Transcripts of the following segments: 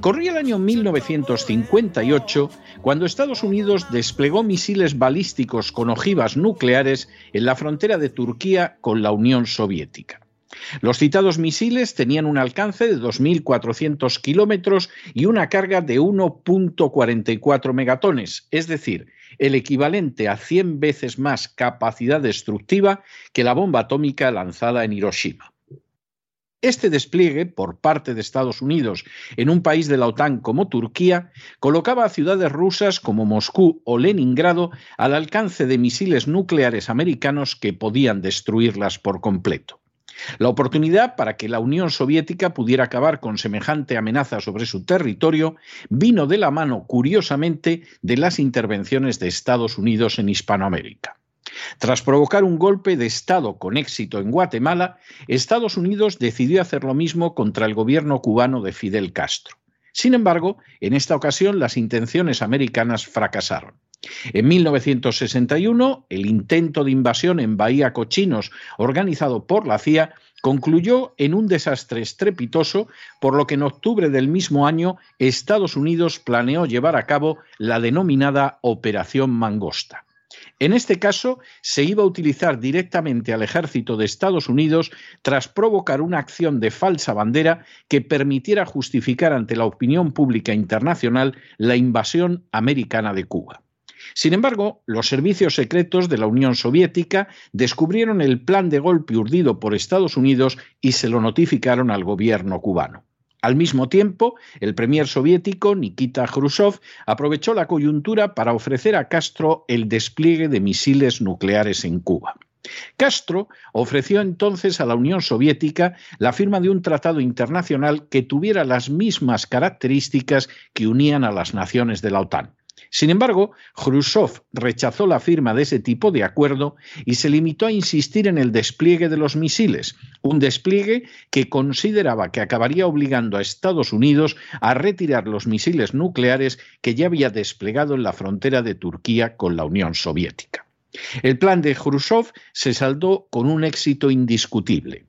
Corría el año 1958 cuando Estados Unidos desplegó misiles balísticos con ojivas nucleares en la frontera de Turquía con la Unión Soviética. Los citados misiles tenían un alcance de 2.400 kilómetros y una carga de 1.44 megatones, es decir, el equivalente a 100 veces más capacidad destructiva que la bomba atómica lanzada en Hiroshima. Este despliegue por parte de Estados Unidos en un país de la OTAN como Turquía colocaba a ciudades rusas como Moscú o Leningrado al alcance de misiles nucleares americanos que podían destruirlas por completo. La oportunidad para que la Unión Soviética pudiera acabar con semejante amenaza sobre su territorio vino de la mano, curiosamente, de las intervenciones de Estados Unidos en Hispanoamérica. Tras provocar un golpe de Estado con éxito en Guatemala, Estados Unidos decidió hacer lo mismo contra el gobierno cubano de Fidel Castro. Sin embargo, en esta ocasión las intenciones americanas fracasaron. En 1961, el intento de invasión en Bahía Cochinos, organizado por la CIA, concluyó en un desastre estrepitoso, por lo que en octubre del mismo año Estados Unidos planeó llevar a cabo la denominada Operación Mangosta. En este caso, se iba a utilizar directamente al ejército de Estados Unidos tras provocar una acción de falsa bandera que permitiera justificar ante la opinión pública internacional la invasión americana de Cuba. Sin embargo, los servicios secretos de la Unión Soviética descubrieron el plan de golpe urdido por Estados Unidos y se lo notificaron al gobierno cubano. Al mismo tiempo, el premier soviético Nikita Khrushchev aprovechó la coyuntura para ofrecer a Castro el despliegue de misiles nucleares en Cuba. Castro ofreció entonces a la Unión Soviética la firma de un tratado internacional que tuviera las mismas características que unían a las naciones de la OTAN. Sin embargo, Khrushchev rechazó la firma de ese tipo de acuerdo y se limitó a insistir en el despliegue de los misiles, un despliegue que consideraba que acabaría obligando a Estados Unidos a retirar los misiles nucleares que ya había desplegado en la frontera de Turquía con la Unión Soviética. El plan de Khrushchev se saldó con un éxito indiscutible.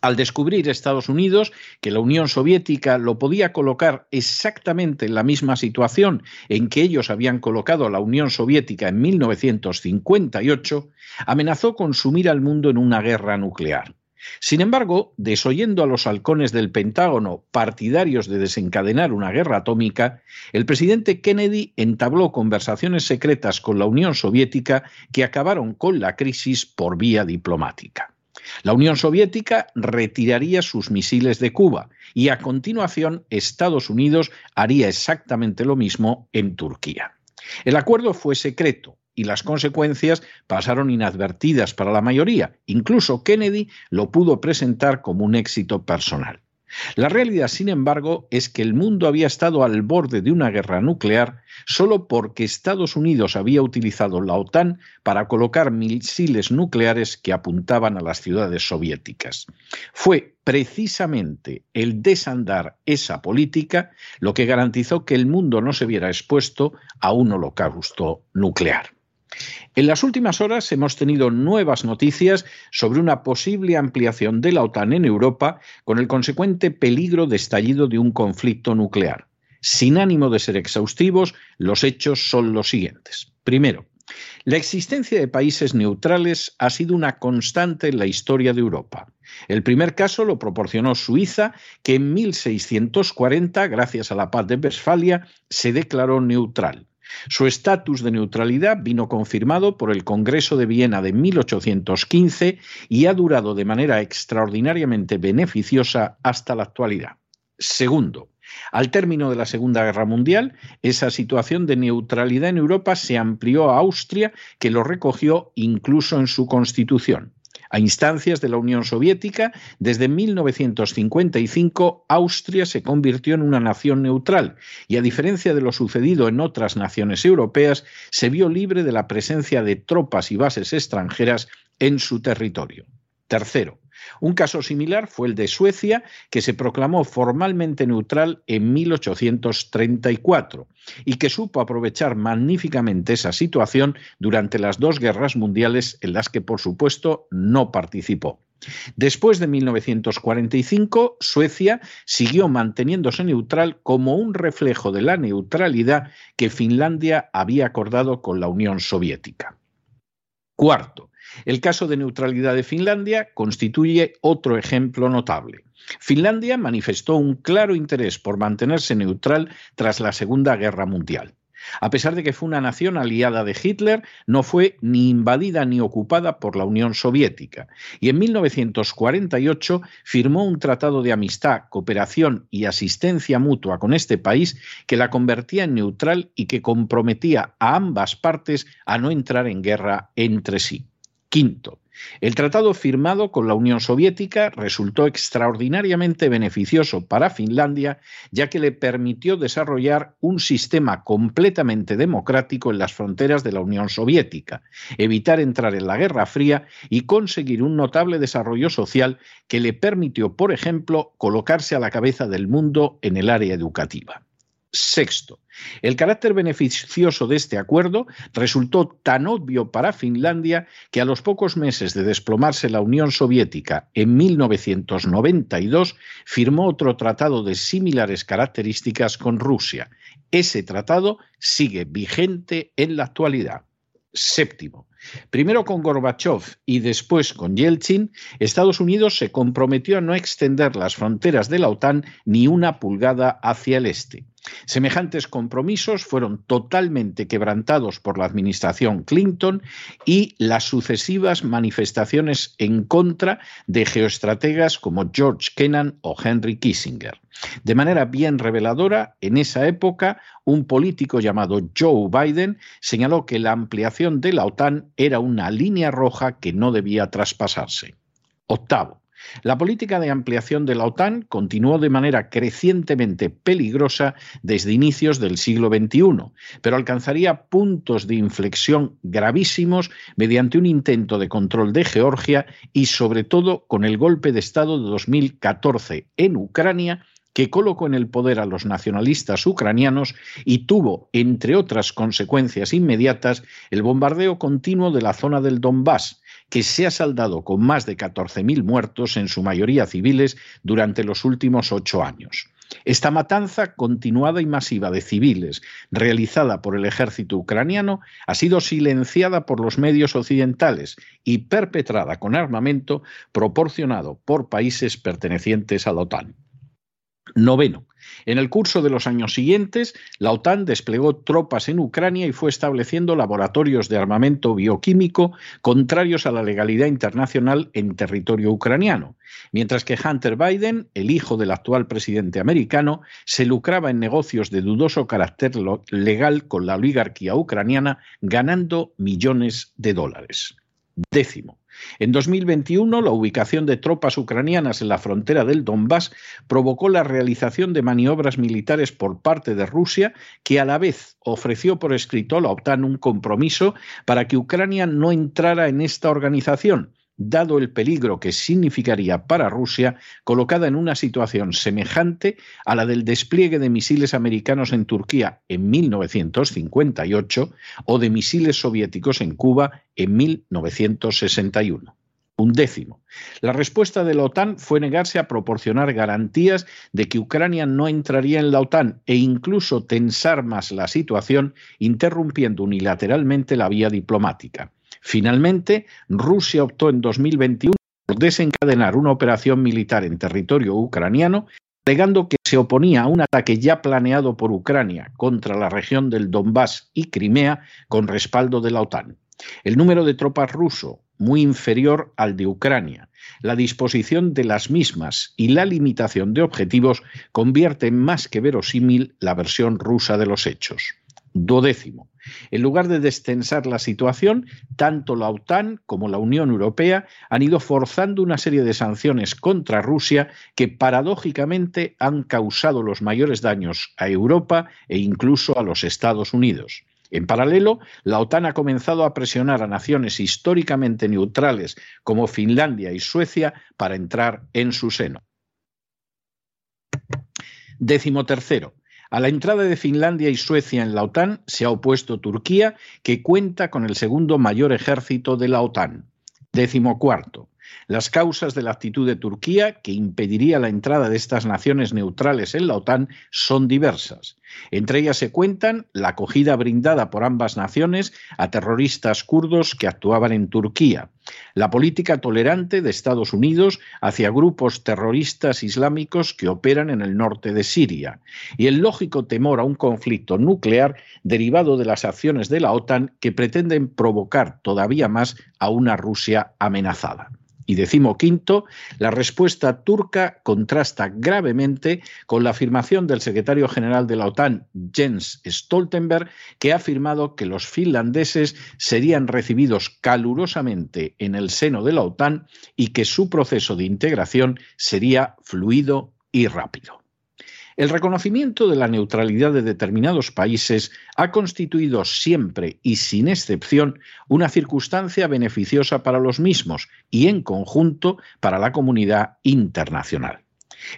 Al descubrir Estados Unidos que la Unión Soviética lo podía colocar exactamente en la misma situación en que ellos habían colocado a la Unión Soviética en 1958, amenazó con sumir al mundo en una guerra nuclear. Sin embargo, desoyendo a los halcones del Pentágono partidarios de desencadenar una guerra atómica, el presidente Kennedy entabló conversaciones secretas con la Unión Soviética que acabaron con la crisis por vía diplomática. La Unión Soviética retiraría sus misiles de Cuba y a continuación Estados Unidos haría exactamente lo mismo en Turquía. El acuerdo fue secreto y las consecuencias pasaron inadvertidas para la mayoría. Incluso Kennedy lo pudo presentar como un éxito personal. La realidad, sin embargo, es que el mundo había estado al borde de una guerra nuclear solo porque Estados Unidos había utilizado la OTAN para colocar misiles nucleares que apuntaban a las ciudades soviéticas. Fue precisamente el desandar esa política lo que garantizó que el mundo no se viera expuesto a un holocausto nuclear. En las últimas horas hemos tenido nuevas noticias sobre una posible ampliación de la OTAN en Europa con el consecuente peligro de estallido de un conflicto nuclear. Sin ánimo de ser exhaustivos, los hechos son los siguientes. Primero, la existencia de países neutrales ha sido una constante en la historia de Europa. El primer caso lo proporcionó Suiza, que en 1640, gracias a la paz de Westfalia, se declaró neutral. Su estatus de neutralidad vino confirmado por el Congreso de Viena de 1815 y ha durado de manera extraordinariamente beneficiosa hasta la actualidad. Segundo, al término de la Segunda Guerra Mundial, esa situación de neutralidad en Europa se amplió a Austria, que lo recogió incluso en su constitución. A instancias de la Unión Soviética, desde 1955 Austria se convirtió en una nación neutral y a diferencia de lo sucedido en otras naciones europeas, se vio libre de la presencia de tropas y bases extranjeras en su territorio. Tercero, un caso similar fue el de Suecia, que se proclamó formalmente neutral en 1834 y que supo aprovechar magníficamente esa situación durante las dos guerras mundiales en las que, por supuesto, no participó. Después de 1945, Suecia siguió manteniéndose neutral como un reflejo de la neutralidad que Finlandia había acordado con la Unión Soviética. Cuarto, el caso de neutralidad de Finlandia constituye otro ejemplo notable. Finlandia manifestó un claro interés por mantenerse neutral tras la Segunda Guerra Mundial. A pesar de que fue una nación aliada de Hitler, no fue ni invadida ni ocupada por la Unión Soviética. Y en 1948 firmó un tratado de amistad, cooperación y asistencia mutua con este país que la convertía en neutral y que comprometía a ambas partes a no entrar en guerra entre sí. Quinto, el tratado firmado con la Unión Soviética resultó extraordinariamente beneficioso para Finlandia, ya que le permitió desarrollar un sistema completamente democrático en las fronteras de la Unión Soviética, evitar entrar en la Guerra Fría y conseguir un notable desarrollo social que le permitió, por ejemplo, colocarse a la cabeza del mundo en el área educativa. Sexto, el carácter beneficioso de este acuerdo resultó tan obvio para Finlandia que a los pocos meses de desplomarse la Unión Soviética en 1992 firmó otro tratado de similares características con Rusia. Ese tratado sigue vigente en la actualidad. Séptimo, Primero con Gorbachev y después con Yeltsin, Estados Unidos se comprometió a no extender las fronteras de la OTAN ni una pulgada hacia el este. Semejantes compromisos fueron totalmente quebrantados por la administración Clinton y las sucesivas manifestaciones en contra de geoestrategas como George Kennan o Henry Kissinger. De manera bien reveladora, en esa época, un político llamado Joe Biden señaló que la ampliación de la OTAN era una línea roja que no debía traspasarse. Octavo, la política de ampliación de la OTAN continuó de manera crecientemente peligrosa desde inicios del siglo XXI, pero alcanzaría puntos de inflexión gravísimos mediante un intento de control de Georgia y sobre todo con el golpe de Estado de 2014 en Ucrania que colocó en el poder a los nacionalistas ucranianos y tuvo, entre otras consecuencias inmediatas, el bombardeo continuo de la zona del Donbass, que se ha saldado con más de 14.000 muertos, en su mayoría civiles, durante los últimos ocho años. Esta matanza continuada y masiva de civiles realizada por el ejército ucraniano ha sido silenciada por los medios occidentales y perpetrada con armamento proporcionado por países pertenecientes a la OTAN. Noveno. En el curso de los años siguientes, la OTAN desplegó tropas en Ucrania y fue estableciendo laboratorios de armamento bioquímico contrarios a la legalidad internacional en territorio ucraniano, mientras que Hunter Biden, el hijo del actual presidente americano, se lucraba en negocios de dudoso carácter legal con la oligarquía ucraniana, ganando millones de dólares. Décimo. En 2021, la ubicación de tropas ucranianas en la frontera del Donbass provocó la realización de maniobras militares por parte de Rusia, que a la vez ofreció por escrito a la OTAN un compromiso para que Ucrania no entrara en esta organización, dado el peligro que significaría para Rusia colocada en una situación semejante a la del despliegue de misiles americanos en Turquía en 1958 o de misiles soviéticos en Cuba en 1961. Un décimo. La respuesta de la OTAN fue negarse a proporcionar garantías de que Ucrania no entraría en la OTAN e incluso tensar más la situación, interrumpiendo unilateralmente la vía diplomática. Finalmente, Rusia optó en 2021 por desencadenar una operación militar en territorio ucraniano, alegando que se oponía a un ataque ya planeado por Ucrania contra la región del Donbass y Crimea con respaldo de la OTAN. El número de tropas ruso, muy inferior al de Ucrania, la disposición de las mismas y la limitación de objetivos convierten más que verosímil la versión rusa de los hechos. Dodécimo. En lugar de destensar la situación, tanto la OTAN como la Unión Europea han ido forzando una serie de sanciones contra Rusia que paradójicamente han causado los mayores daños a Europa e incluso a los Estados Unidos. En paralelo, la OTAN ha comenzado a presionar a naciones históricamente neutrales como Finlandia y Suecia para entrar en su seno. Décimo tercero. A la entrada de Finlandia y Suecia en la OTAN se ha opuesto Turquía, que cuenta con el segundo mayor ejército de la OTAN. Décimo cuarto. Las causas de la actitud de Turquía, que impediría la entrada de estas naciones neutrales en la OTAN, son diversas. Entre ellas se cuentan la acogida brindada por ambas naciones a terroristas kurdos que actuaban en Turquía, la política tolerante de Estados Unidos hacia grupos terroristas islámicos que operan en el norte de Siria y el lógico temor a un conflicto nuclear derivado de las acciones de la OTAN que pretenden provocar todavía más a una Rusia amenazada. Y decimoquinto, la respuesta turca contrasta gravemente con la afirmación del secretario general de la OTAN, Jens Stoltenberg, que ha afirmado que los finlandeses serían recibidos calurosamente en el seno de la OTAN y que su proceso de integración sería fluido y rápido. El reconocimiento de la neutralidad de determinados países ha constituido siempre y sin excepción una circunstancia beneficiosa para los mismos y en conjunto para la comunidad internacional.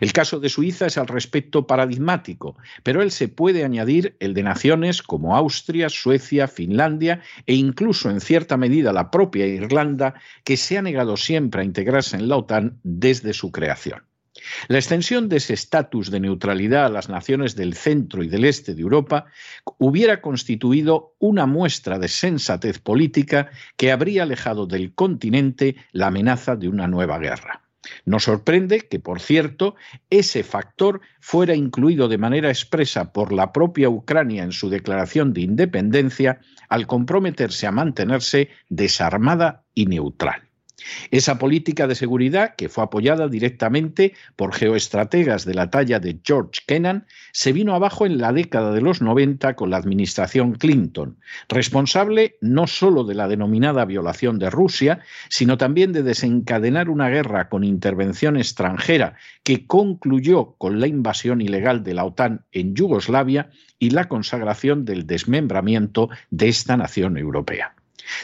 El caso de Suiza es al respecto paradigmático, pero él se puede añadir el de naciones como Austria, Suecia, Finlandia e incluso en cierta medida la propia Irlanda, que se ha negado siempre a integrarse en la OTAN desde su creación. La extensión de ese estatus de neutralidad a las naciones del centro y del este de Europa hubiera constituido una muestra de sensatez política que habría alejado del continente la amenaza de una nueva guerra. Nos sorprende que, por cierto, ese factor fuera incluido de manera expresa por la propia Ucrania en su declaración de independencia al comprometerse a mantenerse desarmada y neutral. Esa política de seguridad, que fue apoyada directamente por geoestrategas de la talla de George Kennan, se vino abajo en la década de los 90 con la administración Clinton, responsable no solo de la denominada violación de Rusia, sino también de desencadenar una guerra con intervención extranjera que concluyó con la invasión ilegal de la OTAN en Yugoslavia y la consagración del desmembramiento de esta nación europea.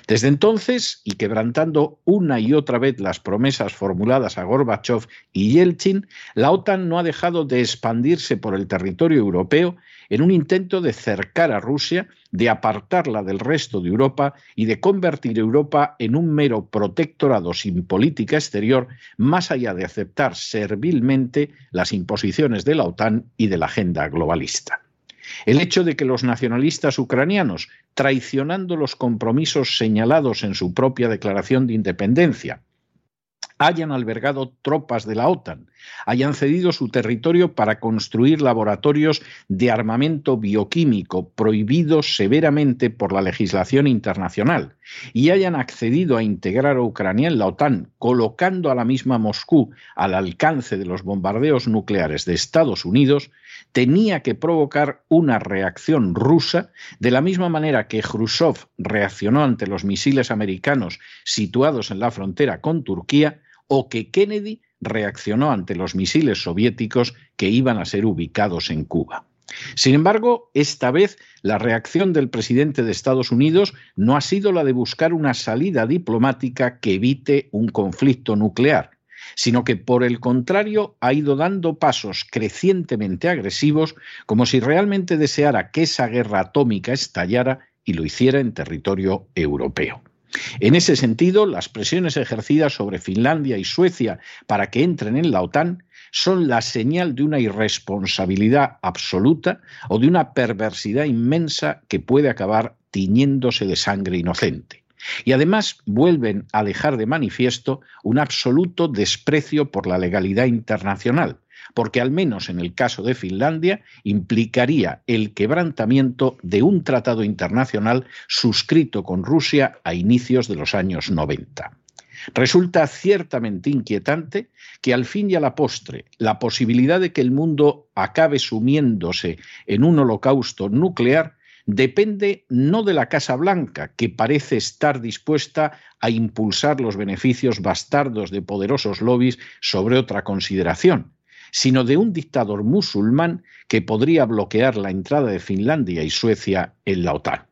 Desde entonces, y quebrantando una y otra vez las promesas formuladas a Gorbachev y Yeltsin, la OTAN no ha dejado de expandirse por el territorio europeo en un intento de cercar a Rusia, de apartarla del resto de Europa y de convertir Europa en un mero protectorado sin política exterior, más allá de aceptar servilmente las imposiciones de la OTAN y de la agenda globalista. El hecho de que los nacionalistas ucranianos, traicionando los compromisos señalados en su propia declaración de independencia, hayan albergado tropas de la OTAN, hayan cedido su territorio para construir laboratorios de armamento bioquímico prohibidos severamente por la legislación internacional y hayan accedido a integrar a Ucrania en la OTAN, colocando a la misma Moscú al alcance de los bombardeos nucleares de Estados Unidos, tenía que provocar una reacción rusa de la misma manera que Khrushchev reaccionó ante los misiles americanos situados en la frontera con Turquía o que Kennedy reaccionó ante los misiles soviéticos que iban a ser ubicados en Cuba. Sin embargo, esta vez la reacción del presidente de Estados Unidos no ha sido la de buscar una salida diplomática que evite un conflicto nuclear, sino que por el contrario ha ido dando pasos crecientemente agresivos como si realmente deseara que esa guerra atómica estallara y lo hiciera en territorio europeo. En ese sentido, las presiones ejercidas sobre Finlandia y Suecia para que entren en la OTAN son la señal de una irresponsabilidad absoluta o de una perversidad inmensa que puede acabar tiñéndose de sangre inocente. Y además vuelven a dejar de manifiesto un absoluto desprecio por la legalidad internacional, porque al menos en el caso de Finlandia implicaría el quebrantamiento de un tratado internacional suscrito con Rusia a inicios de los años 90. Resulta ciertamente inquietante que al fin y a la postre la posibilidad de que el mundo acabe sumiéndose en un holocausto nuclear depende no de la Casa Blanca, que parece estar dispuesta a impulsar los beneficios bastardos de poderosos lobbies sobre otra consideración, sino de un dictador musulmán que podría bloquear la entrada de Finlandia y Suecia en la OTAN.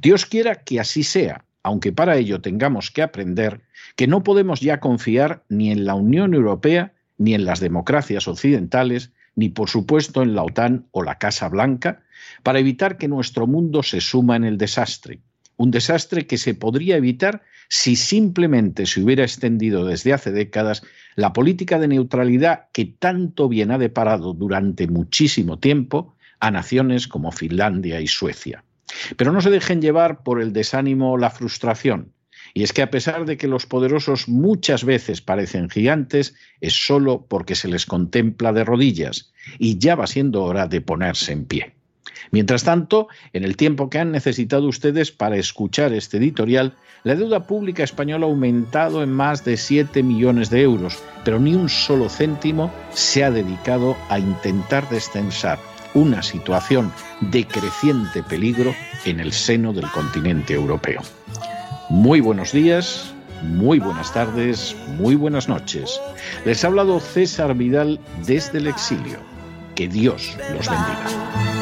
Dios quiera que así sea, aunque para ello tengamos que aprender que no podemos ya confiar ni en la Unión Europea, ni en las democracias occidentales, ni por supuesto en la OTAN o la Casa Blanca, para evitar que nuestro mundo se suma en el desastre. Un desastre que se podría evitar si simplemente se hubiera extendido desde hace décadas la política de neutralidad que tanto bien ha deparado durante muchísimo tiempo a naciones como Finlandia y Suecia. Pero no se dejen llevar por el desánimo o la frustración. Y es que a pesar de que los poderosos muchas veces parecen gigantes, es solo porque se les contempla de rodillas y ya va siendo hora de ponerse en pie. Mientras tanto, en el tiempo que han necesitado ustedes para escuchar este editorial, la deuda pública española ha aumentado en más de 7 millones de euros, pero ni un solo céntimo se ha dedicado a intentar descensar una situación de creciente peligro en el seno del continente europeo. Muy buenos días, muy buenas tardes, muy buenas noches. Les ha hablado César Vidal desde el exilio. Que Dios los bendiga.